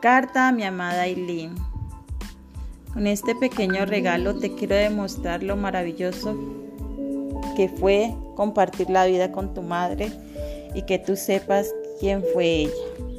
Carta a mi amada Aileen. Con este pequeño regalo te quiero demostrar lo maravilloso que fue compartir la vida con tu madre y que tú sepas quién fue ella.